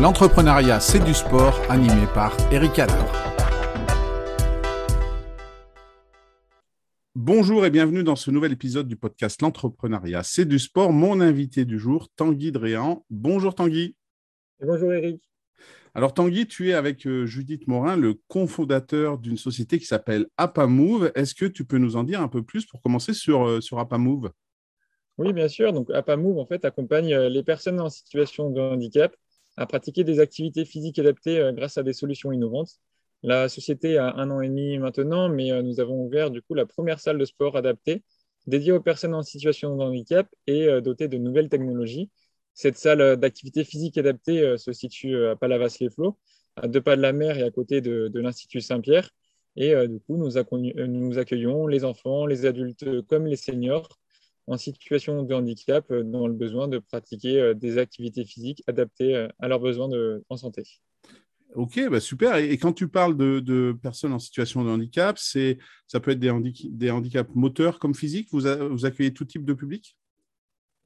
L'entrepreneuriat, c'est du sport, animé par Eric Adler. Bonjour et bienvenue dans ce nouvel épisode du podcast L'entrepreneuriat, c'est du sport. Mon invité du jour, Tanguy Dréan. Bonjour Tanguy. Bonjour Eric. Alors Tanguy, tu es avec euh, Judith Morin, le cofondateur d'une société qui s'appelle Appamove. Est-ce que tu peux nous en dire un peu plus pour commencer sur, euh, sur Appamove Oui, bien sûr. Donc Appamove en fait accompagne euh, les personnes en situation de handicap à pratiquer des activités physiques adaptées grâce à des solutions innovantes. La société a un an et demi maintenant, mais nous avons ouvert du coup la première salle de sport adaptée dédiée aux personnes en situation de handicap et dotée de nouvelles technologies cette salle euh, d'activité physique adaptée euh, se situe euh, à Palavas-les-Flots, à deux pas de la mer et à côté de, l'Institut Saint-Pierre. Et du coup, nous, nous, accueillons les enfants, les adultes comme les seniors en situation de handicap dans le besoin de pratiquer des activités physiques adaptées à leurs besoins de, en santé. Ok, bah super. Et, quand tu parles de, personnes en situation de handicap, ça peut être des, des handicaps moteurs comme physiques? Vous, vous accueillez tout type de public?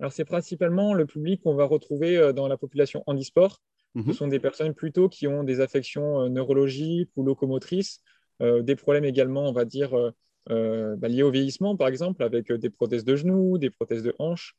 Alors, c'est principalement le public qu'on va retrouver euh, dans la population handisport. Ce mhm. sont des personnes plutôt qui ont des affections euh, neurologiques ou locomotrices, euh, des problèmes également, on va dire, bah, liés au vieillissement, par exemple, avec des prothèses de genoux, des prothèses de hanches.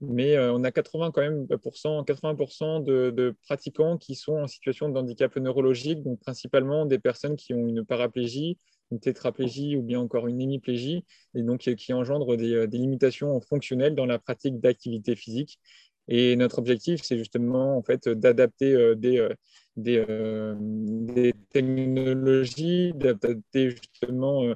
Mais on a 80 quand même 80% de, de, pratiquants qui sont en situation de handicap neurologique, donc principalement des personnes qui ont une paraplégie, une tétraplégie ou bien encore une hémiplégie, et donc qui engendre des, des limitations fonctionnelles dans la pratique d'activité physique. Et notre objectif, c'est justement en fait d'adapter euh, euh, euh, des, technologies, d'adapter justement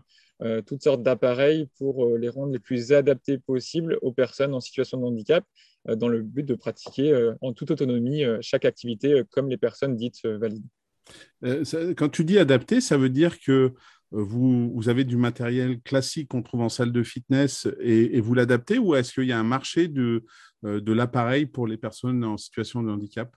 toutes sortes d'appareils pour les rendre les plus adaptés possibles aux personnes en situation de handicap, dans le but de pratiquer en toute autonomie chaque activité comme les personnes dites valides. Quand tu dis adapter, ça veut dire que euh, vous, avez du matériel classique qu'on trouve en salle de fitness et, vous l'adaptez ou est-ce qu'il y a un marché de, euh, de l'appareil pour les personnes en situation de handicap?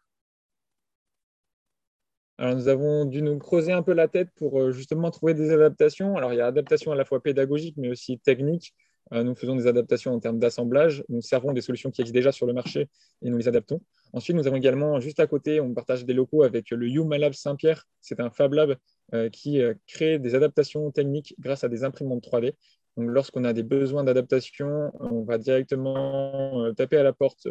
Alors, nous avons dû nous creuser un peu la tête pour euh, justement trouver des adaptations. Alors, il y a adaptation à la fois pédagogique, mais aussi technique. Nous faisons des adaptations en termes d'assemblage. Nous servons des solutions qui existent déjà sur le marché et nous les adaptons. Ensuite, nous avons également, juste à côté, on partage des locaux avec le Humalab Saint-Pierre. C'est un Fab Lab euh, qui euh, crée des adaptations techniques grâce à des imprimantes 3D. Lorsqu'on a des besoins d'adaptation, on va directement euh, taper à la porte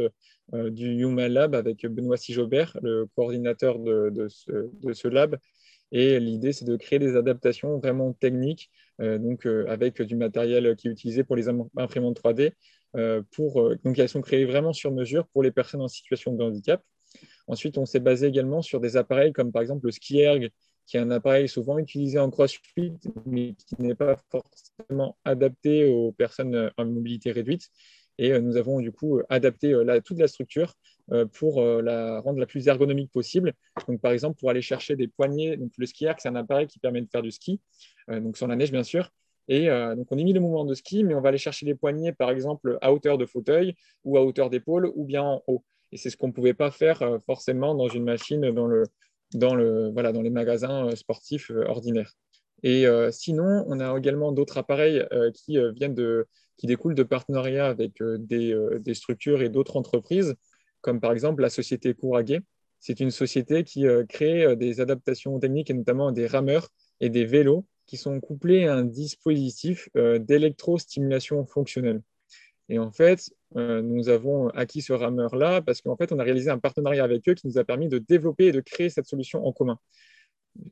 du Human Lab avec Benoît Sijobert, le coordinateur de, ce, lab. Et l'idée, c'est de créer des adaptations vraiment techniques, donc avec du matériel qui est utilisé pour les imprimantes 3D. pour, donc, elles sont créées vraiment sur mesure pour les personnes en situation de handicap. Ensuite, on s'est basé également sur des appareils comme par exemple le ski erg qui est un appareil souvent utilisé en crossfit, mais qui n'est pas forcément adapté aux personnes en mobilité réduite. Et euh, nous avons du coup adapté euh, toute la structure euh, pour la rendre la plus ergonomique possible. Donc, par exemple, pour aller chercher des poignées, donc le skier, c'est un appareil qui permet de faire du ski, donc sur la neige bien sûr. Et donc, on imite le mouvement de ski, mais on va aller chercher les poignées, par exemple, à hauteur de fauteuil ou à hauteur d'épaule ou bien en haut. Et c'est ce qu'on ne pouvait pas faire forcément dans une machine dans le, dans, le, voilà, dans les magasins euh, sportifs euh, ordinaires. Et euh, sinon, on a également d'autres appareils qui viennent de, qui découlent de partenariats avec des, des, structures et d'autres entreprises, comme par exemple la société Couragé. C'est une société qui crée des adaptations techniques et notamment des rameurs et des vélos qui sont couplés à un dispositif d'électrostimulation fonctionnelle. Et en fait, euh, nous avons acquis ce rameur-là parce qu'en fait, on a réalisé un partenariat avec eux qui nous a permis de développer et de créer cette solution en commun.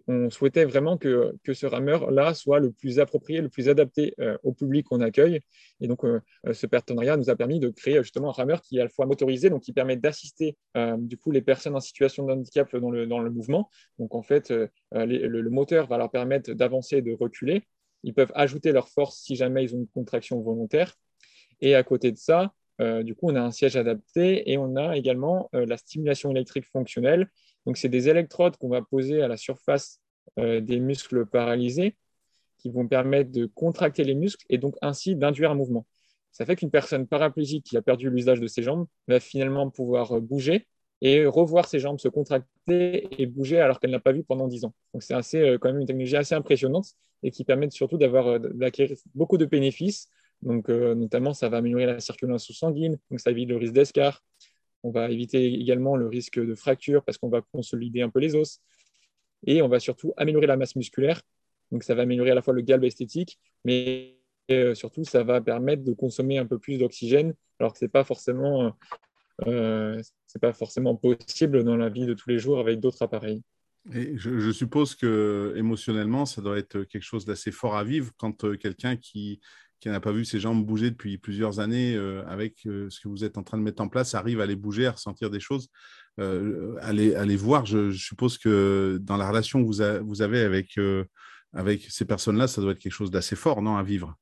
On souhaitait vraiment que, que ce rameur-là soit le plus approprié, le plus adapté euh, au public qu'on accueille. Et donc, euh, ce partenariat nous a permis de créer justement un rameur qui est à la fois motorisé, donc qui permet d'assister du coup les personnes en situation de handicap dans le, dans le mouvement. Donc, en fait, le, le moteur va leur permettre d'avancer et de reculer. Ils peuvent ajouter leur force si jamais ils ont une contraction volontaire. Et à côté de ça, euh, du coup, on a un siège adapté et on a également euh, la stimulation électrique fonctionnelle. Donc, c'est des électrodes qu'on va poser à la surface euh, des muscles paralysés qui vont permettre de contracter les muscles et donc ainsi d'induire un mouvement. Ça fait qu'une personne paraplégique qui a perdu l'usage de ses jambes va finalement pouvoir bouger et revoir ses jambes se contracter et bouger alors qu'elle n'a pas vu pendant 10 ans. Donc, c'est assez, quand même une technologie assez impressionnante et qui permet surtout d'avoir d'acquérir beaucoup de bénéfices donc, euh, notamment, ça va améliorer la circulation sanguine, donc ça évite le risque d'escar. on va éviter également le risque de fracture parce qu'on va consolider un peu les os. Et on va surtout améliorer la masse musculaire. Donc, ça va améliorer à la fois le galbe esthétique, mais euh, surtout, ça va permettre de consommer un peu plus d'oxygène, alors que ce n'est pas, forcément, euh, pas forcément possible dans la vie de tous les jours avec d'autres appareils. Et je, suppose que émotionnellement, ça doit être quelque chose d'assez fort à vivre quand euh, quelqu'un qui, qui n'a pas vu ses jambes bouger depuis plusieurs années euh, avec euh, ce que vous êtes en train de mettre en place arrive à les bouger, à ressentir des choses, à les, voir. Je, suppose que dans la relation que vous, vous avez avec, avec ces personnes-là, ça doit être quelque chose d'assez fort, non, à vivre?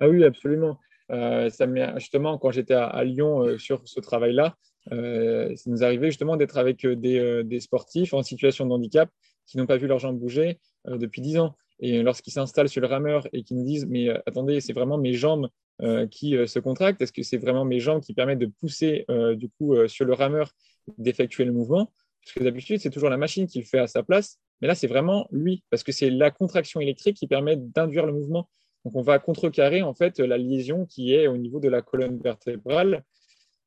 Ah oui, absolument. ça justement, quand j'étais à, Lyon sur ce travail-là, euh, ça nous arrivait justement d'être avec euh, euh, des, sportifs en situation de handicap qui n'ont pas vu leurs jambes bouger depuis 10 ans. Et lorsqu'ils s'installent sur le rameur et qu'ils nous disent Mais attendez, c'est vraiment mes jambes qui se contractent Est-ce que c'est vraiment mes jambes qui permettent de pousser du coup sur le rameur, d'effectuer le mouvement? Parce que d'habitude, c'est toujours la machine qui le fait à sa place. Mais là, c'est vraiment lui, parce que c'est la contraction électrique qui permet d'induire le mouvement. Donc, on va contrecarrer en fait la lésion qui est au niveau de la colonne vertébrale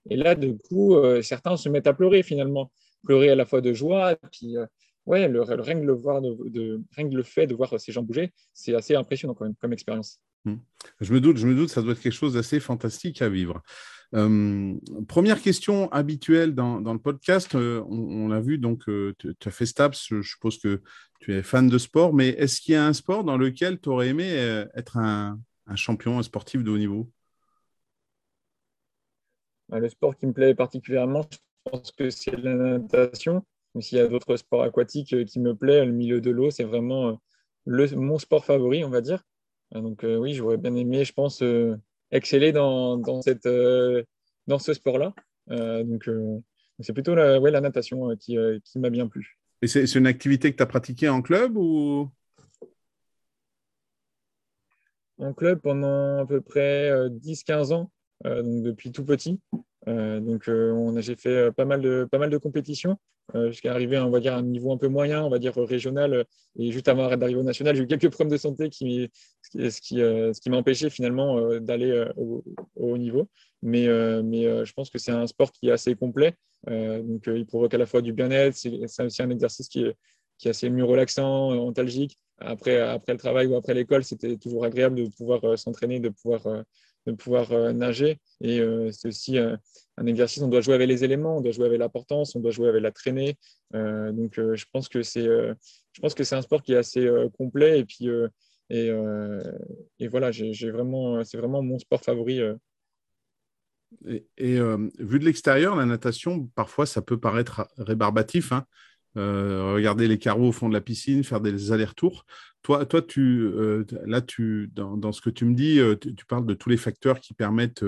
et là, du coup, euh, certains se mettent à pleurer finalement, pleurer à la fois de joie, puis euh, ouais, le, le, rien, que le voir de, le fait de voir ces gens bouger, c'est assez impressionnant quand même comme expérience. Hmm. Je me doute, je me doute, ça doit être quelque chose d'assez fantastique à vivre. Euh, première question habituelle dans, dans le podcast, on, l'a vu, donc tu as fait STAPS, je suppose que tu es fan de sport, mais est-ce qu'il y a un sport dans lequel tu aurais aimé être un, un champion, un sportif de haut niveau? Bah, le sport qui me plaît particulièrement, je pense que c'est la natation. S'il y a d'autres sports aquatiques euh, qui me plaisent, le milieu de l'eau, c'est vraiment euh, le, mon sport favori, on va dire. Euh, donc oui, j'aurais bien aimé, je pense, exceller dans, dans, cette, dans ce sport-là. donc c'est plutôt la, ouais, la natation qui, qui m'a bien plu. Et c'est une activité que tu as pratiquée en club ou? En club pendant à peu près 10-15 ans. Donc depuis tout petit. Euh, donc euh, j'ai fait pas mal de, pas mal de compétitions jusqu'à arriver on à un niveau un peu moyen, on va dire régional. Et juste avant d'arriver au national, j'ai eu quelques problèmes de santé qui, ce qui, m'a empêché finalement d'aller au, haut niveau. Mais, je pense que c'est un sport qui est assez complet. donc il provoque à la fois du bien-être, c'est aussi un exercice qui est, assez mieux relaxant, antalgique. Après le travail ou après l'école, c'était toujours agréable de pouvoir s'entraîner, de pouvoir de pouvoir euh, nager. Et euh, c'est aussi euh, un exercice, on doit jouer avec les éléments, on doit jouer avec la portance, on doit jouer avec la traînée. donc je pense que c'est je pense que c'est un sport qui est assez complet et puis et, voilà, j'ai vraiment c'est vraiment mon sport favori. Et, vu de l'extérieur, la natation, parfois, ça peut paraître rébarbatif. Hein euh, regarder les carreaux au fond de la piscine, faire des allers-retours. Toi, toi tu, euh, là, tu, dans, ce que tu me dis, euh, tu, parles de tous les facteurs qui permettent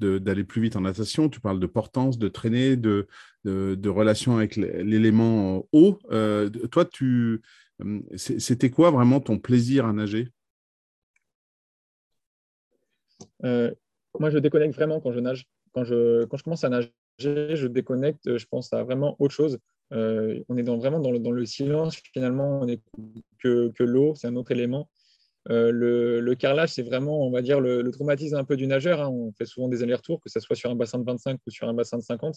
d'aller plus vite en natation. Tu parles de portance, de traîner, de, de, relation avec l'élément eau. toi, tu, c'était quoi vraiment ton plaisir à nager? Moi, je déconnecte vraiment quand je nage. Quand je, quand je commence à nager, je déconnecte, je pense à vraiment autre chose. Euh, on est vraiment dans le, silence, finalement, on est que, l'eau, c'est un autre élément. Euh, le, carrelage, c'est vraiment, on va dire, le, traumatisme un peu du nageur. Hein. On fait souvent des allers-retours, que ce soit sur un bassin de 25 ou sur un bassin de 50.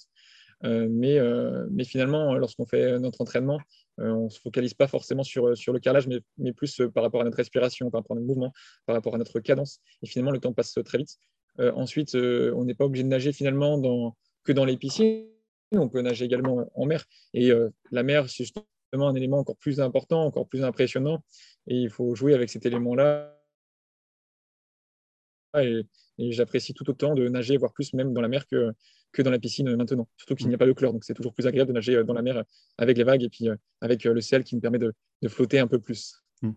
Euh, mais, finalement, lorsqu'on fait notre entraînement, on ne se focalise pas forcément sur, le carrelage, mais, plus par rapport à notre respiration, par rapport à notre mouvement, par rapport à notre cadence. Et finalement, le temps passe très vite. ensuite, on n'est pas obligé de nager finalement dans, que dans les piscines on peut nager également en mer. Et euh, la mer, c'est justement un élément encore plus important, encore plus impressionnant. Et il faut jouer avec cet élément-là. Et, j'apprécie tout autant de nager, voire plus même dans la mer que, que dans la piscine maintenant. Surtout qu'il n'y a pas de chlore. Donc c'est toujours plus agréable de nager dans la mer avec les vagues et puis euh, avec euh, le ciel qui me permet de, flotter un peu plus. Mmh.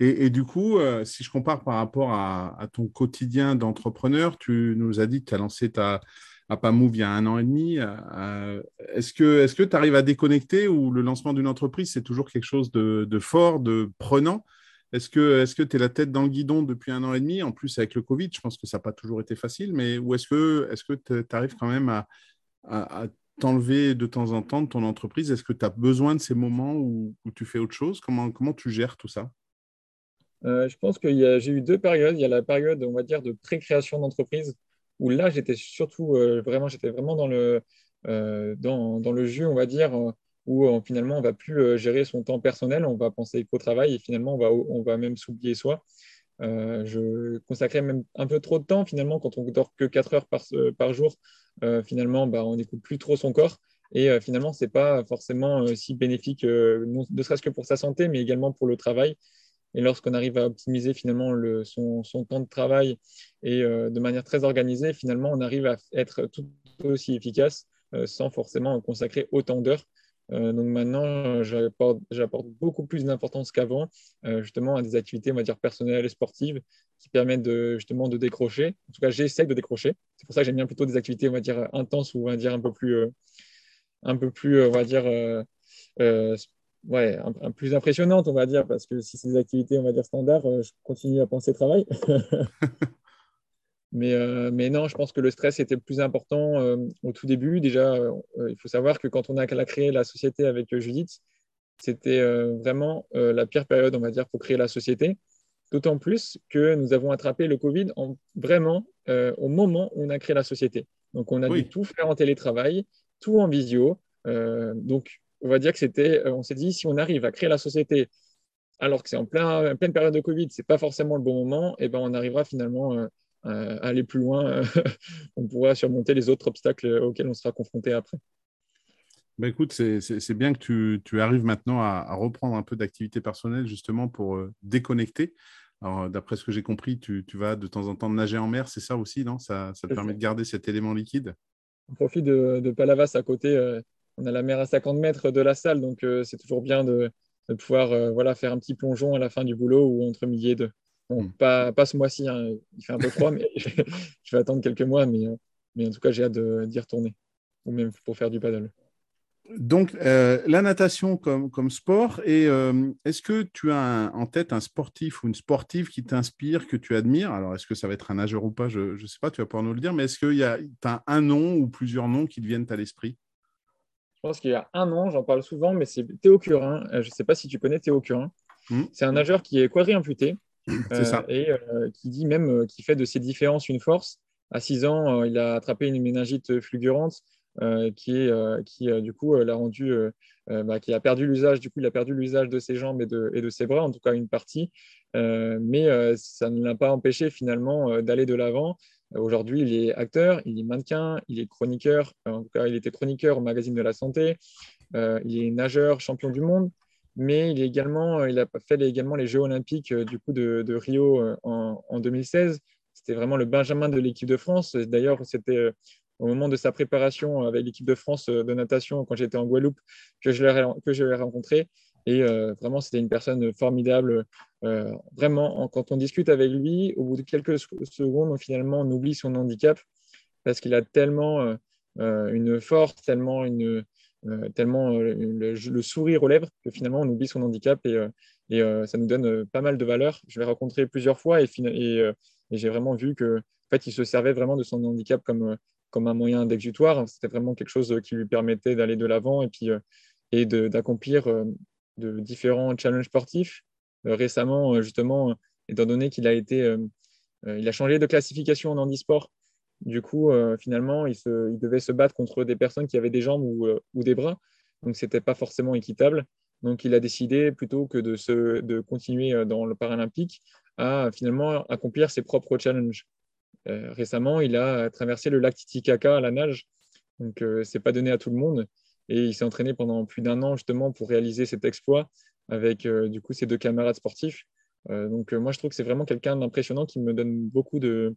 Et, du coup, si je compare par rapport à ton quotidien d'entrepreneur, tu nous as dit que tu as lancé ta, à Pamove il y a un an et demi. Euh, est-ce que tu arrives à déconnecter ou le lancement d'une entreprise, c'est toujours quelque chose de, fort, de prenant? Est-ce que tu es la tête dans le guidon depuis un an et demi? En plus, avec le Covid, je pense que ça n'a pas toujours été facile, mais ou est-ce que tu arrives quand même à, t'enlever de temps en temps de ton entreprise? Est-ce que tu as besoin de ces moments où, tu fais autre chose? Comment, comment tu gères tout ça? Euh, je pense que j'ai eu deux périodes. Il y a la période, on va dire, de pré-création d'entreprise où là, j'étais surtout euh, vraiment, j'étais vraiment dans le, dans, dans, le jus, on va dire, où finalement on va plus gérer son temps personnel, on va penser qu'au travail et finalement on va, on va même s'oublier soi. je consacrais même un peu trop de temps finalement quand on dort que 4 heures par, jour. finalement, bah, on n'écoute plus trop son corps et finalement, ce n'est pas forcément si bénéfique, ne serait-ce que pour sa santé, mais également pour le travail. Et lorsqu'on arrive à optimiser finalement le, son, temps de travail et de manière très organisée, finalement, on arrive à être tout aussi efficace sans forcément consacrer autant d'heures euh, donc maintenant, j'apporte beaucoup plus d'importance qu'avant, euh, justement, à des activités, on va dire, personnelles et sportives qui permettent de, justement de décrocher. En tout cas, j'essaie de décrocher. C'est pour ça que j'aime bien plutôt des activités, on va dire, intenses ou on va dire un peu plus, euh, un peu plus, on va dire, ouais, un, plus impressionnantes, on va dire, parce que si c'est des activités, on va dire, standards, je continue à penser travail. Mais, euh, mais, non, je pense que le stress était le plus important euh, au tout début. Déjà, euh, il faut savoir que quand on a créé la société avec Judith, c'était vraiment la pire période, on va dire, pour créer la société. D'autant plus que nous avons attrapé le Covid en, vraiment au moment où on a créé la société. Donc, on a dû tout faire en télétravail, tout en visio. donc, on va dire que c'était, on s'est dit, si on arrive à créer la société alors que c'est en plein, pleine période de Covid, c'est pas forcément le bon moment, et eh ben on arrivera finalement euh, aller plus loin, on pourra surmonter les autres obstacles auxquels on sera confronté après. Bah écoute, c'est bien que tu, arrives maintenant à, reprendre un peu d'activité personnelle justement pour euh, déconnecter. Alors, d'après ce que j'ai compris, tu, vas de temps en temps nager en mer, c'est ça aussi, non? Ça, te permet de garder cet élément liquide? On profite de, Palavas à côté. Euh, on a la mer à 50 mètres de la salle, donc c'est toujours bien de, pouvoir voilà, faire un petit plongeon à la fin du boulot ou entre midi et deux. Bon, hmm. pas, pas, ce mois-ci, hein. il fait un peu froid, mais je, vais attendre quelques mois. Mais, euh, mais en tout cas, j'ai hâte d'y retourner, ou même pour faire du paddle. Donc, euh, la natation comme, comme sport, et euh, est-ce que tu as en tête un sportif ou une sportive qui t'inspire, que tu admires? Alors, est-ce que ça va être un nageur ou pas? Je ne sais pas, tu vas pouvoir nous le dire, mais est-ce que tu as un nom ou plusieurs noms qui te viennent à l'esprit? Pense qu'il y a un nom, j'en parle souvent, mais c'est Théo Curin. je ne sais pas si tu connais Théo Curin. Hmm. C'est un nageur qui est quadri-imputé, euh, et euh, qui dit même euh, qu'il fait de ses différences une force. À 6 ans, il a attrapé une méningite fulgurante qui, est, qui du coup l'a rendu, bah, qui a perdu l'usage. Du coup, il a perdu l'usage de ses jambes et de, et de, ses bras, en tout cas une partie. mais ça ne l'a pas empêché finalement d'aller de l'avant. Aujourd'hui, il est acteur, il est mannequin, il est chroniqueur. En tout cas, il était chroniqueur au magazine de la santé. il est nageur, champion du monde mais il, également, euh, a fait également les Jeux olympiques euh, du coup de, Rio euh, en, 2016. C'était vraiment le Benjamin de l'équipe de France. D'ailleurs, c'était au moment de sa préparation avec l'équipe de France de natation quand j'étais en Guadeloupe que je l'ai rencontré. Et vraiment, c'était une personne formidable. vraiment, quand on discute avec lui, au bout de quelques secondes, finalement, on oublie son handicap parce qu'il a tellement une force, tellement une, euh, tellement euh, le, sourire aux lèvres que finalement on oublie son handicap et, euh, ça nous donne pas mal de valeur. Je l'ai rencontré plusieurs fois et, et, j'ai vraiment vu que en fait, il se servait vraiment de son handicap comme, comme un moyen d'exutoire. C'était vraiment quelque chose qui lui permettait d'aller de l'avant et puis et d'accomplir de, différents challenges sportifs. récemment, justement, étant donné qu'il a été, il a changé de classification en handisport du coup, euh, finalement, il, devait se battre contre des personnes qui avaient des jambes ou, euh, des bras. Donc, ce n'était pas forcément équitable. Donc, il a décidé, plutôt que de, continuer euh, dans le paralympique, à finalement accomplir ses propres challenges. Récemment, il a traversé le lac Titicaca à la nage. Donc, ce n'est pas donné à tout le monde. Et il s'est entraîné pendant plus d'un an justement pour réaliser cet exploit avec du coup ses deux camarades sportifs. donc, moi, je trouve que c'est vraiment quelqu'un d'impressionnant qui me donne beaucoup de, euh,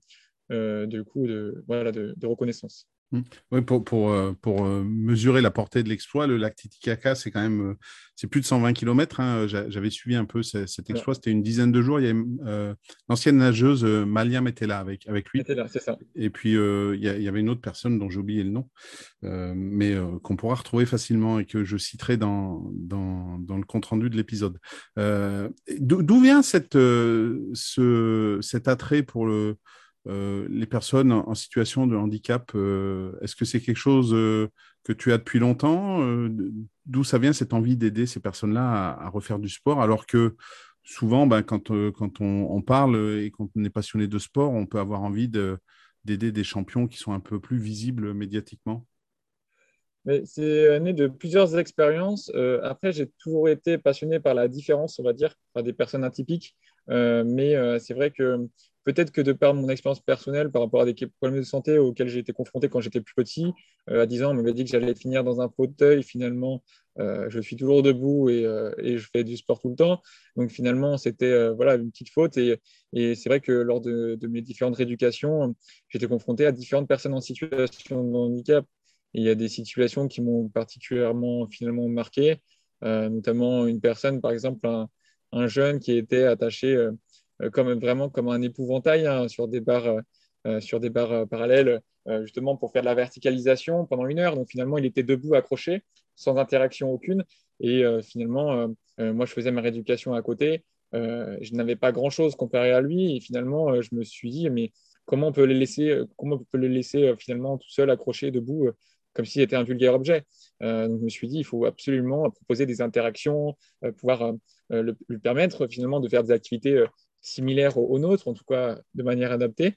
du coup de, voilà, de, reconnaissance. Mmh. Oui, pour, pour, euh, pour, euh, mesurer la portée de l'exploit, le lac Titicaca, c'est quand même c'est plus de 120 km. Hein. J'avais suivi un peu cet exploit, c'était une dizaine de jours. Il y a l'ancienne nageuse Maliam était là avec, avec lui. Était là, c'est ça. Et puis il y, avait une autre personne dont j'ai oublié le nom, mais qu'on pourra retrouver facilement et que je citerai dans, dans, dans le compte-rendu de l'épisode. D'où vient cette, ce, cet attrait pour le euh, les personnes en situation de handicap, euh, est-ce que c'est quelque chose euh, que tu as depuis longtemps D'où ça vient cette envie d'aider ces personnes-là à, refaire du sport? Alors que souvent, ben, quand, quand on, parle et qu'on est passionné de sport, on peut avoir envie d'aider des champions qui sont un peu plus visibles médiatiquement C'est né de plusieurs expériences. Euh, après, j'ai toujours été passionné par la différence, on va dire, par des personnes atypiques. Euh, mais euh, c'est vrai que peut-être que de par mon expérience personnelle par rapport à des problèmes de santé auxquels j'ai été confronté quand j'étais plus petit, à 10 ans, on m'avait dit que j'allais finir dans un fauteuil. Finalement, je suis toujours debout et, je fais du sport tout le temps. Donc finalement, c'était voilà, une petite faute. Et, et c'est vrai que lors de, de mes différentes rééducations, j'étais confronté à différentes personnes en situation de handicap il y a des situations qui m'ont particulièrement finalement marqué, euh, notamment une personne, par exemple, un, jeune qui était attaché euh, euh, comme, vraiment comme un épouvantail hein, sur des barres, sur des barres parallèles, justement pour faire de la verticalisation pendant une heure. Donc finalement, il était debout, accroché, sans interaction aucune. Et finalement, moi, je faisais ma rééducation à côté. je n'avais pas grand-chose comparé à lui. Et finalement, je me suis dit, mais comment on peut les laisser, comment on peut le laisser finalement tout seul accroché debout comme s'il était un vulgaire objet. Euh, je me suis dit, il faut absolument proposer des interactions, euh, pouvoir euh, lui permettre finalement de faire des activités similaires aux, nôtres, en tout cas de manière adaptée.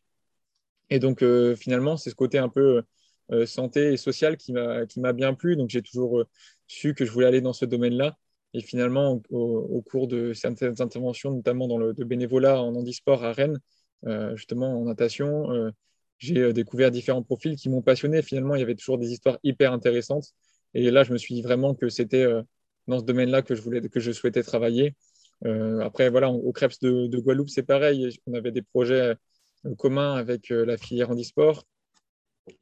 Et donc finalement, c'est ce côté un peu santé et social qui m'a bien plu. Donc j'ai toujours su que je voulais aller dans ce domaine-là. Et finalement, au, cours de certaines interventions, notamment dans le bénévolat en handisport à Rennes, justement en natation, j'ai euh, découvert différents profils qui m'ont passionné. Finalement, il y avait toujours des histoires hyper intéressantes. Et là, je me suis dit vraiment que c'était euh, dans ce domaine-là que je voulais, que je souhaitais travailler. Euh, après, voilà, au Krebs de, Guadeloupe, c'est pareil. On avait des projets communs avec la filière handisport.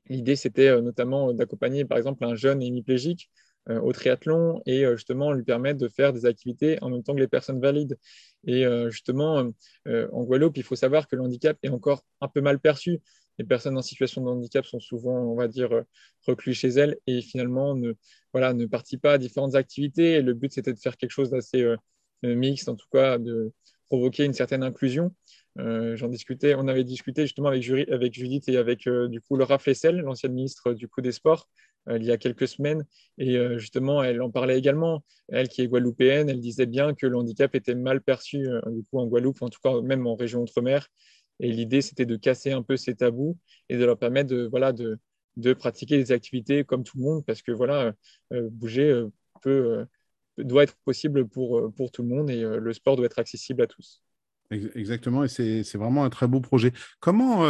L'idée, c'était notamment d'accompagner, par exemple, un jeune hémiplégique au triathlon et justement lui permettre de faire des activités en même temps que les personnes valides. Et justement, en Guadeloupe, il faut savoir que le handicap est encore un peu mal perçu les personnes en situation de handicap sont souvent, on va dire, euh, recluses chez elles et finalement ne, voilà, ne participent pas à différentes activités. Le but, c'était de faire quelque chose d'assez euh, mixte, en tout cas, de provoquer une certaine inclusion. Euh, j'en discutais, on avait discuté justement avec, avec Judith et avec du coup Laura Flessel, l'ancienne ministre du coup des Sports, il y a quelques semaines. Et justement, elle en parlait également. Elle qui est guadeloupéenne, elle disait bien que le handicap était mal perçu du coup en Guadeloupe, en tout cas même en région outre-mer, et l'idée, c'était de casser un peu ces tabous et de leur permettre de, voilà, de, de pratiquer des activités comme tout le monde, parce que voilà, euh, bouger euh, peut, euh, doit être possible pour, pour tout le monde et le sport doit être accessible à tous. Exactement, et c'est vraiment un très beau projet. Comment,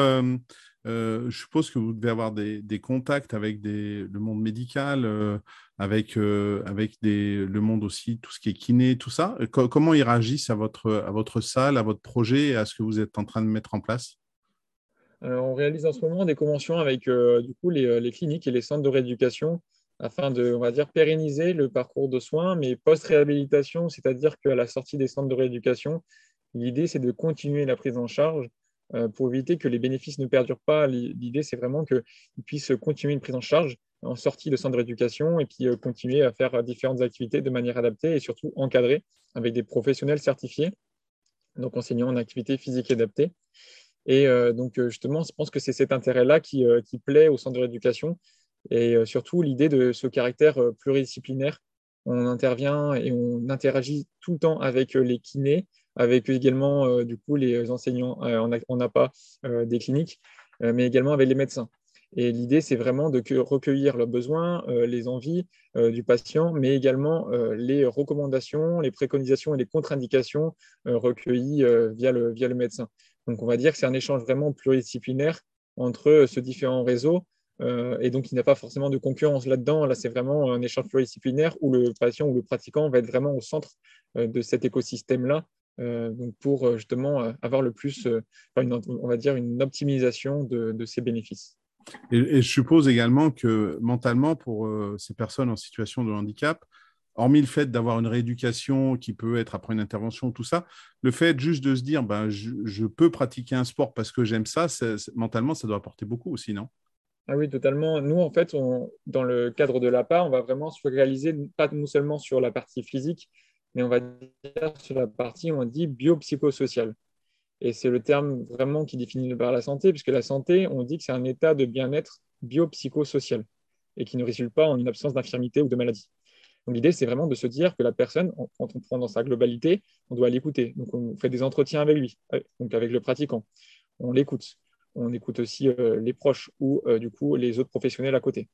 je suppose que vous devez avoir des, contacts avec le monde médical, avec, avec des, le monde aussi, tout ce qui est kiné, tout ça. comment ils réagissent à votre, à votre salle, à votre projet et à ce que vous êtes en train de mettre en place? On réalise en ce moment des conventions avec du coup, les, les, cliniques et les centres de rééducation afin de, on va dire, pérenniser le parcours de soins, mais post-réhabilitation, c'est-à-dire qu'à la sortie des centres de rééducation, l'idée, c'est de continuer la prise en charge pour éviter que les bénéfices ne perdurent pas. L'idée, c'est vraiment qu'ils puissent continuer une prise en charge en sortie de centre d'éducation et puis euh, continuer à faire différentes activités de manière adaptée et surtout encadrée avec des professionnels certifiés, donc enseignants en activité physique adaptée. Et euh, donc, euh, justement, je pense que c'est cet intérêt-là qui, qui, plaît au centre d'éducation et surtout l'idée de ce caractère pluridisciplinaire. On intervient et on interagit tout le temps avec les kinés, avec également du coup les enseignants en APA des cliniques, mais également avec les médecins. Et l'idée, c'est vraiment de recueillir le besoin, euh, les envies euh, du patient, mais également euh, les recommandations, les préconisations et les contre-indications recueillies via, le, via le médecin. Donc, on va dire que c'est un échange vraiment pluridisciplinaire entre ce différents réseaux. et donc, il n'y a pas forcément de concurrence là-dedans. Là, c'est vraiment un échange pluridisciplinaire où le patient ou le pratiquant va être vraiment au centre de cet écosystème-là donc pour justement avoir le plus, on va dire, une optimisation de, de ces bénéfices. Et, je suppose également que mentalement, pour euh, ces personnes en situation de handicap, hormis le fait d'avoir une rééducation qui peut être après une intervention, tout ça, le fait juste de se dire, ben, je, peux pratiquer un sport parce que j'aime ça, mentalement, ça doit apporter beaucoup aussi, non? Ah oui, totalement. Nous, en fait, dans le cadre de l'APA, on va vraiment se réaliser, pas non seulement sur la partie physique, mais on va dire sur la partie, on dit, biopsychosociale. Et c'est le terme vraiment qui définit la santé, puisque la santé, on dit que c'est un état de bien-être biopsychosocial et qui ne résulte pas en une absence d'infirmité ou de maladie. Donc l'idée, c'est vraiment de se dire que la personne, quand on prend dans sa globalité, on doit l'écouter. Donc on fait des entretiens avec lui, euh, donc avec le pratiquant. On l'écoute. On écoute aussi euh, les proches ou euh, du coup les autres professionnels à côté.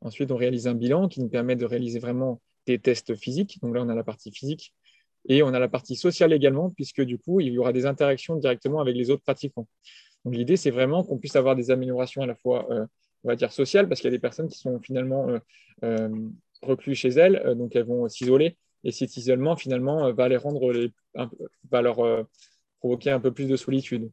Ensuite, on réalise un bilan qui nous permet de réaliser vraiment des tests physiques. Donc là, on a la partie physique. Et on a la partie sociale également, puisque du coup, il y aura des interactions directement avec les autres pratiquants. Donc l'idée, c'est vraiment qu'on puisse avoir des améliorations à la fois, euh, on va dire, sociales, parce qu'il y a des personnes qui sont finalement euh, euh, reclus chez elles, donc elles vont s'isoler. Et cet isolement, finalement, va les rendre, les, va leur provoquer un peu plus de solitude.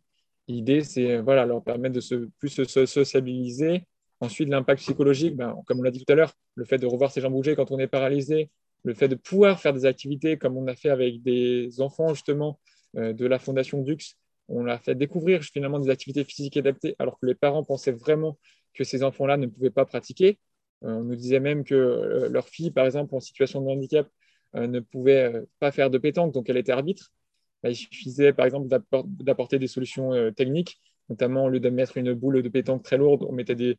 L'idée, c'est voilà, leur permettre de se, plus se sociabiliser. Ensuite, l'impact psychologique, ben, comme on l'a dit tout à l'heure, le fait de revoir ses jambes bouger quand on est paralysé, le fait de pouvoir faire des activités comme on a fait avec des enfants justement de la Fondation Dux, on leur a fait découvrir finalement des activités physiques adaptées, alors que les parents pensaient vraiment que ces enfants-là ne pouvaient pas pratiquer. Euh, on nous disait même que euh, leur fille, par exemple, en situation de handicap, euh, ne pouvait pas faire de pétanque, donc elle était arbitre. Il suffisait, par exemple, d'apporter des solutions techniques, notamment au lieu de mettre une boule de pétanque très lourde, on mettait des,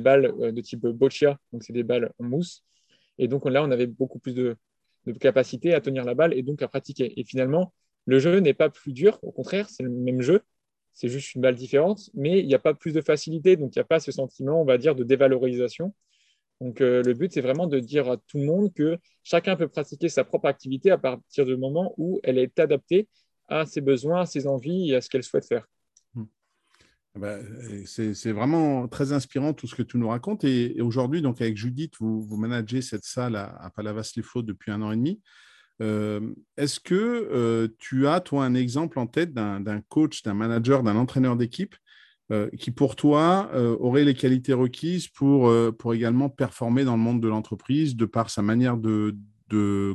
balles de type boccia, donc c'est des balles en mousse. Et donc là, on avait beaucoup plus de, de capacité à tenir la balle et donc à pratiquer. Et finalement, le jeu n'est pas plus dur, au contraire, c'est le même jeu, c'est juste une balle différente, mais il n'y a pas plus de facilité, donc il n'y a pas ce sentiment, on va dire, de dévalorisation. Donc euh, le but, c'est vraiment de dire à tout le monde que chacun peut pratiquer sa propre activité à partir du moment où elle est adaptée à ses besoins, à ses envies et à ce qu'elle souhaite faire. Eh ben, c'est vraiment très inspirant tout ce que tu nous racontes. Et, aujourd'hui, donc avec Judith, vous, managez cette salle à, Palavas-les-Flots depuis un an et demi. Euh, est-ce que euh, tu as, toi, un exemple en tête d'un coach, d'un manager, d'un entraîneur d'équipe euh, qui, pour toi, aurait les qualités requises pour, pour également performer dans le monde de l'entreprise de par sa manière de,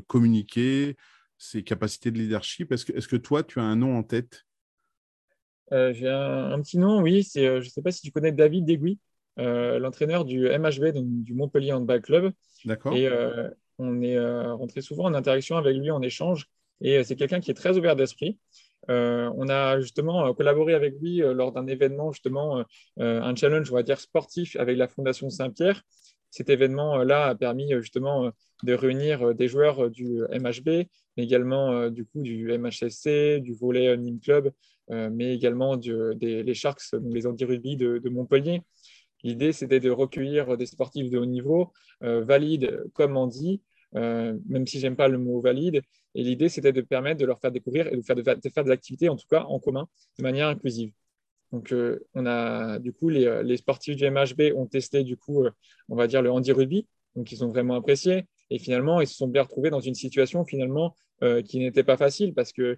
communiquer, ses capacités de leadership? Est que toi, tu as un nom en tête? J'ai un, petit nom, oui. Je ne sais pas si tu connais David Degui, l'entraîneur du MHB, du Montpellier Handball Club. D'accord on est euh, rentré souvent en interaction avec lui en échange et euh, c'est quelqu'un qui est très ouvert d'esprit. Euh, on a justement collaboré avec lui lors d'un événement, justement, un challenge, on va dire, sportif avec la Fondation Saint-Pierre. Cet événement-là a permis justement de réunir des joueurs du MHB, mais également du coup du MHSC, du volet Nîmes Club, mais également des les Sharks, les anti-rugby de, de, Montpellier. L'idée, c'était de recueillir des sportifs de haut niveau, valides comme Andy, euh, même si j'aime pas le mot valide. Et l'idée, c'était de permettre de leur faire découvrir et de faire, de, faire des activités, en tout cas en commun, de manière inclusive. Donc, euh, on a du coup les, les, sportifs du MHB ont testé du coup, euh, on va dire le handi rugby, donc ils ont vraiment apprécié. Et finalement, ils se sont bien retrouvés dans une situation finalement qui n'était pas facile parce que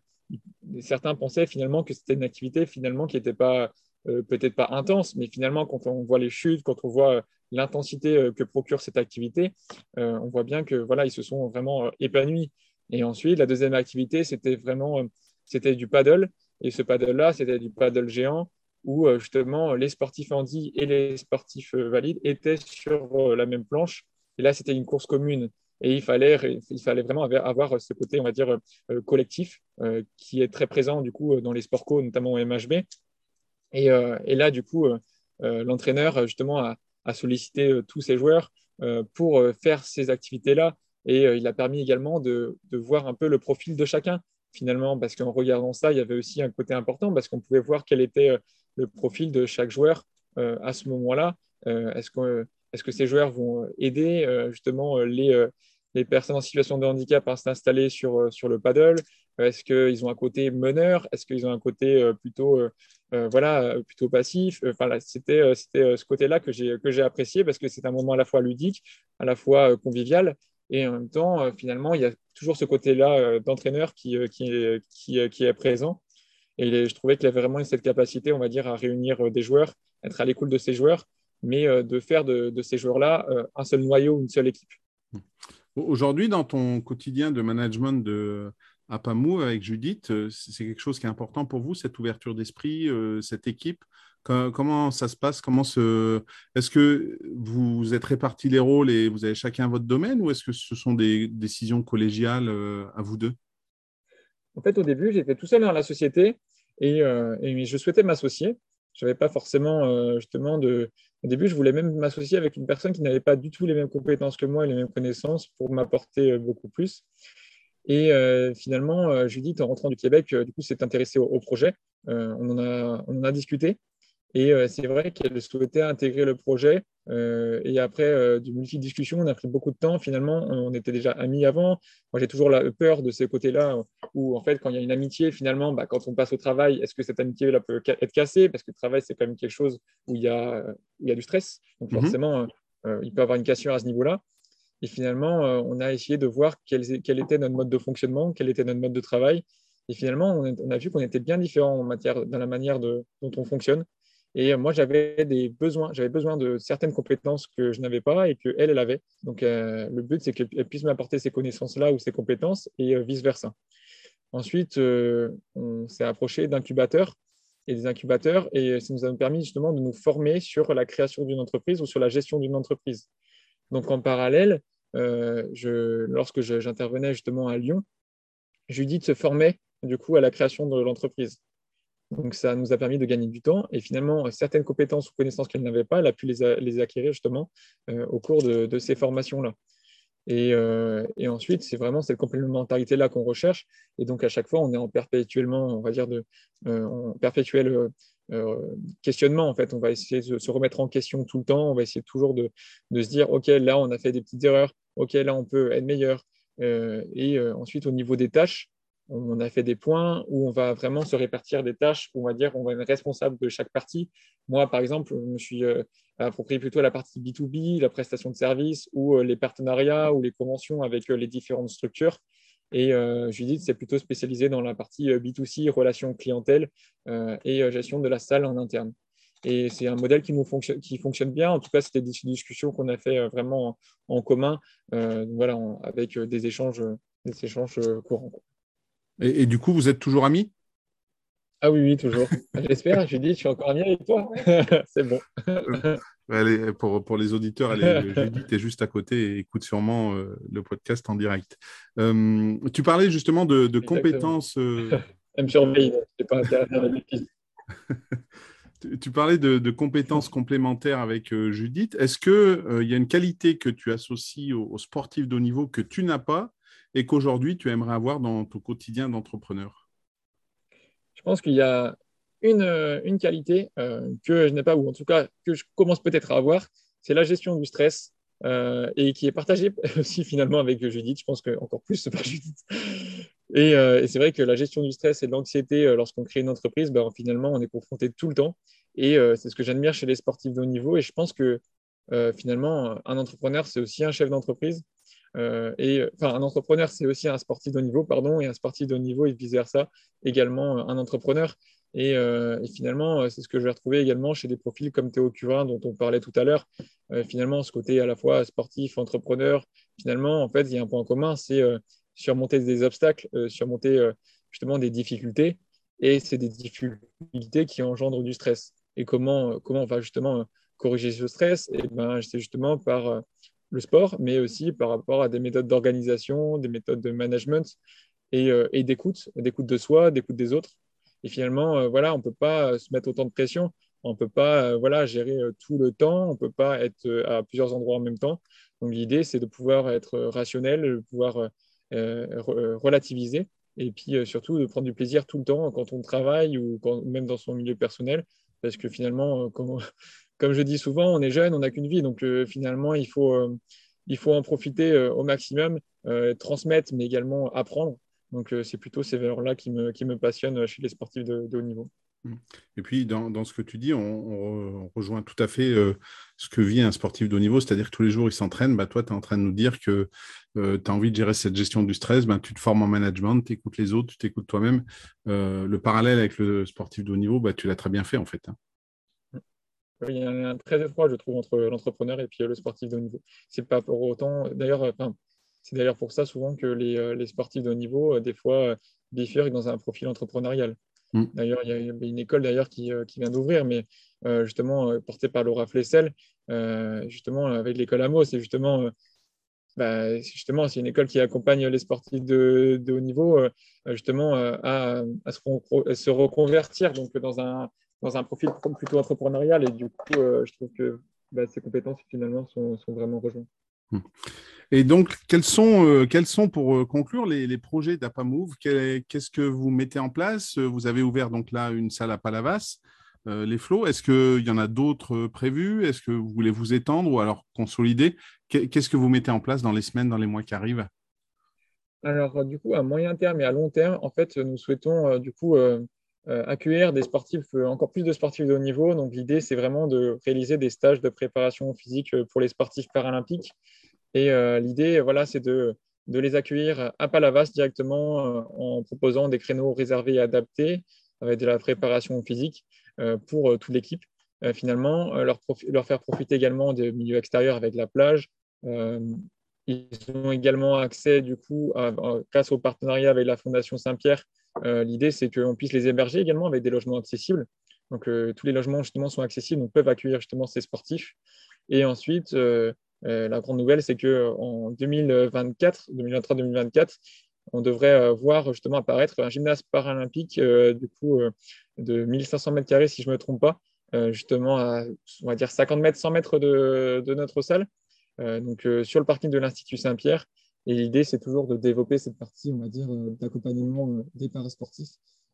certains pensaient finalement que c'était une activité finalement qui n'était pas peut-être pas intense, mais finalement quand on voit les chutes, quand on voit l'intensité euh, que procure cette activité, euh, on voit bien que voilà, ils se sont vraiment euh, épanouis. Et ensuite, la deuxième activité, c'était vraiment c'était du paddle. Et ce paddle-là, c'était du paddle géant où justement les sportifs handi et les sportifs valides étaient sur la même planche. Et là, c'était une course commune. Et il fallait, vraiment avoir ce côté, on va dire, collectif, qui est très présent du coup dans les sports co, notamment au MHB. Et, là, du coup, l'entraîneur justement a, euh, tous ces joueurs euh, pour euh, faire ces activités-là. Et il a permis également de, voir un peu le profil de chacun, finalement, parce qu'en regardant ça, il y avait aussi un côté important, parce qu'on pouvait voir quel était le profil de chaque joueur à ce moment-là. Est-ce que, est que, ces joueurs vont aider justement les, les, personnes en situation de handicap à s'installer sur, sur le paddle? Est-ce qu'ils ont un côté meneur? Est-ce qu'ils ont un côté plutôt euh, voilà, euh, plutôt passif? Euh, enfin, c'était ce côté-là que j'ai apprécié parce que c'est un moment à la fois ludique, à la fois convivial, et en même temps, finalement, il y a toujours ce côté-là d'entraîneur qui, qui, qui, qui, est présent. Et je trouvais qu'il avait vraiment cette capacité, on va dire, à réunir des joueurs, être à l'écoute de ces joueurs, mais de faire de, de ces joueurs-là un seul noyau, une seule équipe. Aujourd'hui, dans ton quotidien de management de, à Pamou avec Judith, euh, c'est quelque chose qui est important pour vous, cette ouverture d'esprit, euh, cette équipe? Comment ça se passe? Comment se... Est-ce que vous êtes répartis les rôles et vous avez chacun votre domaine ou est-ce que ce sont des décisions collégiales euh, à vous deux? En fait, au début, j'étais tout seul dans la société et, je souhaitais m'associer. Je n'avais pas forcément justement de. Au début, je voulais même m'associer avec une personne qui n'avait pas du tout les mêmes compétences que moi et les mêmes connaissances pour m'apporter beaucoup plus. Et euh, finalement, euh, Judith, en rentrant du Québec, euh, du coup, s'est intéressée au, projet. on, on en a discuté. Et c'est vrai qu'elle souhaitait intégrer le projet. et après du multi-discussion, on a pris beaucoup de temps. Finalement, on était déjà amis avant. Moi, j'ai toujours la peur de ces côtés-là où, en fait, quand il y a une amitié, finalement, bah, quand on passe au travail, est-ce que cette amitié-là peut être cassée? Parce que le travail, c'est quand même quelque chose où il y a, il y a du stress. Donc, mmh forcément, il peut y avoir une cassure à ce niveau-là. Et finalement, on a essayé de voir quel, quel, était notre mode de fonctionnement, quel était notre mode de travail. Et finalement, on a, vu qu'on était bien différents en matière, dans la manière de, dont on fonctionne. Et moi, j'avais des besoins, j'avais besoin de certaines compétences que je n'avais pas et qu'elle, elle avait. Donc, euh, le but, c'est qu'elle puisse m'apporter ces connaissances-là ou ces compétences et euh, vice-versa. Ensuite, euh, on s'est approché d'incubateurs et des incubateurs et ça nous a permis justement de nous former sur la création d'une entreprise ou sur la gestion d'une entreprise. Donc, en parallèle, lorsque j'intervenais justement à Lyon, Judith se formait du coup à la création de l'entreprise. Donc, ça nous a permis de gagner du temps. Et finalement, certaines compétences ou connaissances qu'elle n'avait pas, elle a pu les, acquérir justement euh, au cours de, ces formations-là. Euh, et, ensuite, c'est vraiment cette complémentarité-là qu'on recherche. Et donc, à chaque fois, on est en perpétuellement, on va dire, de, euh, en perpétuel questionnement. En fait, on va essayer de se remettre en question tout le temps. On va essayer toujours de, de se dire, OK, là, on a fait des petites erreurs. OK, là, on peut être meilleur. et ensuite, au niveau des tâches, on a fait des points où on va vraiment se répartir des tâches, on va dire on va être responsable de chaque partie. Moi, par exemple, je me suis euh, approprié plutôt la partie B2B, la prestation de services ou euh, les partenariats ou les conventions avec euh, les différentes structures. Et Judith s'est plutôt spécialisée dans la partie B2C, relations clientèle et gestion de la salle en interne. Et c'est un modèle qui, nous fonctionne, qui fonctionne bien. En tout cas, c'était des discussions qu'on a fait vraiment en, commun, voilà, avec des échanges, des échanges courants. Et, du coup, vous êtes toujours amis? Ah oui, oui, toujours. J'espère. Je dis, je suis encore ami avec toi. C'est bon. Allez, pour, pour, les auditeurs, allez, Judith est juste à côté et écoute sûrement euh, le podcast en direct. Euh, tu parlais justement de, compétences. Euh, Elle me surveille, je pas intérêt à faire tu, tu parlais de, compétences complémentaires avec Judith. Est-ce qu'il y a une qualité que tu associes aux sportifs de haut niveau que tu n'as pas et qu'aujourd'hui tu aimerais avoir dans ton quotidien d'entrepreneur? Je pense qu'il y a une, euh, une qualité euh, que je n'ai pas, ou en tout cas que je commence peut-être à avoir, c'est la gestion du stress. Euh, et qui est partagée aussi finalement avec Judith, je pense que encore plus par Judith. Et, et c'est vrai que la gestion du stress et de l'anxiété lorsqu'on crée une entreprise, ben, finalement on est confronté tout le temps. Et c'est ce que j'admire chez les sportifs de haut niveau. Et je pense que finalement un entrepreneur, c'est aussi un chef d'entreprise. Euh, et enfin, un entrepreneur, c'est aussi un sportif de haut niveau, pardon, et un sportif de haut niveau et vice versa, également un entrepreneur. Et, euh, finalement, c'est ce que je vais retrouver également chez des profils comme Théo Curin, dont on parlait tout à l'heure. Euh, finalement, ce côté à la fois sportif, entrepreneur, finalement, en fait, il y a un point commun, c'est surmonter des obstacles, surmonter justement des difficultés. Et c'est des difficultés qui engendrent du stress. Et comment, comment on va justement corriger ce stress? Et ben, c'est justement par le sport, mais aussi par rapport à des méthodes d'organisation, des méthodes de management et, euh, et d'écoute, d'écoute de soi, d'écoute des autres. Et finalement, euh, voilà, on ne peut pas se mettre autant de pression, on ne peut pas euh, voilà, gérer tout le temps, on ne peut pas être à plusieurs endroits en même temps. Donc l'idée, c'est de pouvoir être rationnel, de pouvoir relativiser et puis surtout de prendre du plaisir tout le temps quand on travaille ou quand, même dans son milieu personnel. Parce que finalement, comme, comme je dis souvent, on est jeune, on n'a qu'une vie, donc euh, finalement, il faut, euh, il faut en profiter euh, au maximum, transmettre, mais également apprendre. Donc, c'est plutôt ces valeurs-là qui me, qui me passionnent chez les sportifs de, haut niveau. Mmh. Et puis, dans, dans, ce que tu dis, on, rejoint tout à fait ce que vit un sportif de haut niveau, c'est-à-dire que tous les jours, il s'entraîne. Bah, toi, tu es en train de nous dire que tu as envie de gérer cette gestion du stress, bah, tu te formes en management, tu écoutes les autres, tu t'écoutes toi-même. le parallèle avec le sportif de haut niveau, bah, tu l'as très bien fait, en fait. Hein. Il y a un lien très étroit, je trouve, entre l'entrepreneur et puis le sportif de haut niveau. C'est pas pour autant, d'ailleurs, enfin, c'est d'ailleurs pour ça souvent que les, euh, les sportifs de haut niveau, euh, des fois, euh, bifurquent dans un profil entrepreneurial. Mm. D'ailleurs, il y a une école d'ailleurs qui, qui vient d'ouvrir, mais justement portée par Laura Flessel, justement avec l'école AMO, c'est justement bah, justement, c'est une école qui accompagne les sportifs de, de haut niveau justement à, à, se, à, se, reconvertir donc dans un, dans un profil plutôt entrepreneurial. Et du coup, euh, je trouve que bah, ces compétences, finalement, sont, sont vraiment rejointes. Hmm. Et donc, quels sont, euh, quels sont pour euh, conclure les, les projets d'ApaMove? Qu'est-ce que vous mettez en place? Vous avez ouvert donc là une salle à Palavas. les flots. Est-ce qu'il y en a d'autres prévus Est-ce que vous voulez vous étendre ou alors consolider? Qu'est-ce que vous mettez en place dans les semaines, dans les mois qui arrivent? Alors, du coup, à moyen terme et à long terme, en fait, nous souhaitons du coup accueillir des sportifs, encore plus de sportifs de haut niveau. Donc, l'idée, c'est vraiment de réaliser des stages de préparation physique pour les sportifs paralympiques. Et l'idée, voilà, c'est de les accueillir à Palavas directement euh, en proposant des créneaux réservés et adaptés avec de la préparation physique euh, pour euh, toute l'équipe. finalement, leur, leur, faire profiter également des milieux extérieurs avec la plage. ils ont également accès, du coup, grâce au partenariat avec la Fondation Saint-Pierre, l'idée c'est qu'on puisse les héberger également avec des logements accessibles. Donc, tous les logements justement sont accessibles, donc peuvent accueillir justement ces sportifs. Et ensuite, euh, la grande nouvelle, c'est qu'en 2024, 2023-2024, on devrait euh, voir justement apparaître un gymnase paralympique euh, du coup de 1500 mètres carrés, si je ne me trompe pas, justement à on va dire 50 mètres, 100 mètres de, notre salle, donc sur le parking de l'Institut Saint-Pierre. Et l'idée, c'est toujours de développer cette partie, on va dire, d'accompagnement des parasportifs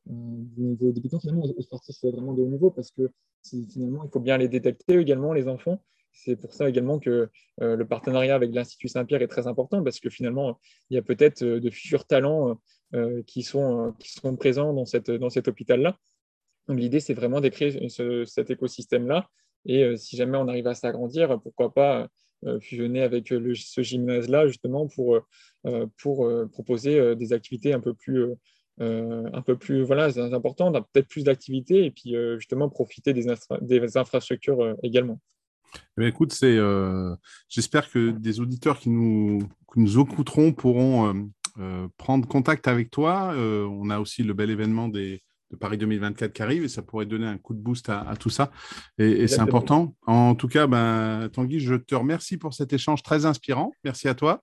du niveau débutant finalement aux sportifs vraiment de haut niveau parce que finalement il faut bien les détecter également les enfants c'est pour ça également que euh, le partenariat avec l'Institut Saint-Pierre est très important parce que finalement, il y a peut-être euh, de futurs talents euh, qui, sont, présents dans, cet hôpital-là. Donc l'idée, c'est vraiment d'écrire cet écosystème-là. Et si jamais on arrive à s'agrandir, pourquoi pas fusionner avec ce gymnase-là justement pour, pour proposer des activités un peu plus, un peu plus voilà, peut-être plus d'activités et puis justement profiter des, des infrastructures également. Eh écoute, euh, j'espère que des auditeurs qui nous, nous écouteront pourront euh, euh, prendre contact avec toi. on a aussi le bel événement des, de Paris 2024 qui arrive et ça pourrait donner un coup de boost à, tout ça. Et, c'est important. En tout cas, ben, Tanguy, je te remercie pour cet échange très inspirant. Merci à toi.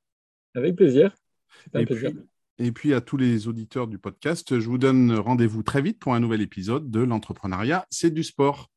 Avec plaisir. et, Puis, et puis à tous les auditeurs du podcast, je vous donne rendez-vous très vite pour un nouvel épisode de l'entrepreneuriat, c'est du sport.